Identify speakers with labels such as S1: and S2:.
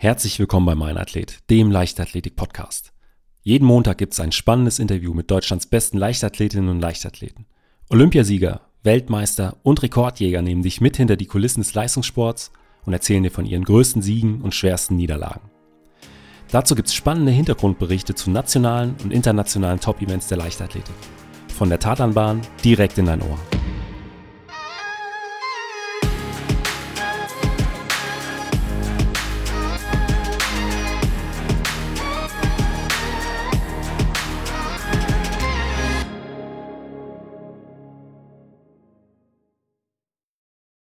S1: Herzlich willkommen bei Mein Athlet, dem Leichtathletik-Podcast. Jeden Montag gibt es ein spannendes Interview mit Deutschlands besten Leichtathletinnen und Leichtathleten. Olympiasieger, Weltmeister und Rekordjäger nehmen dich mit hinter die Kulissen des Leistungssports und erzählen dir von ihren größten Siegen und schwersten Niederlagen. Dazu gibt es spannende Hintergrundberichte zu nationalen und internationalen Top-Events der Leichtathletik. Von der Tatanbahn direkt in dein Ohr.